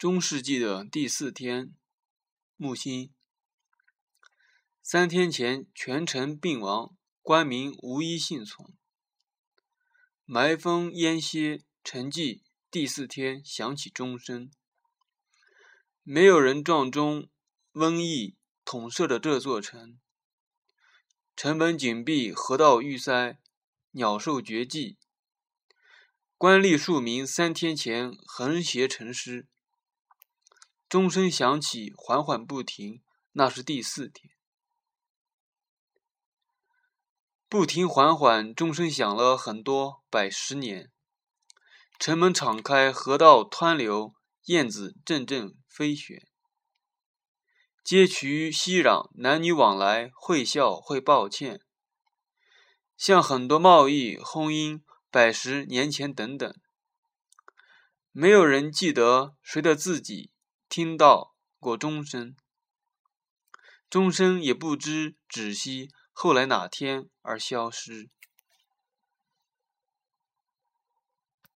中世纪的第四天，木星。三天前，全城病亡，官民无一幸存。埋风烟歇，沉寂。第四天，响起钟声。没有人撞钟，瘟疫统摄着这座城。城门紧闭，河道淤塞，鸟兽绝迹。官吏庶民三天前横斜成诗。钟声响起，缓缓不停，那是第四天。不停缓缓，钟声响了很多百十年。城门敞开，河道湍流，燕子阵阵飞旋。街渠熙攘，男女往来，会笑会抱歉，像很多贸易、婚姻，百十年前等等。没有人记得谁的自己听到过钟声，钟声也不知止息，后来哪天而消失。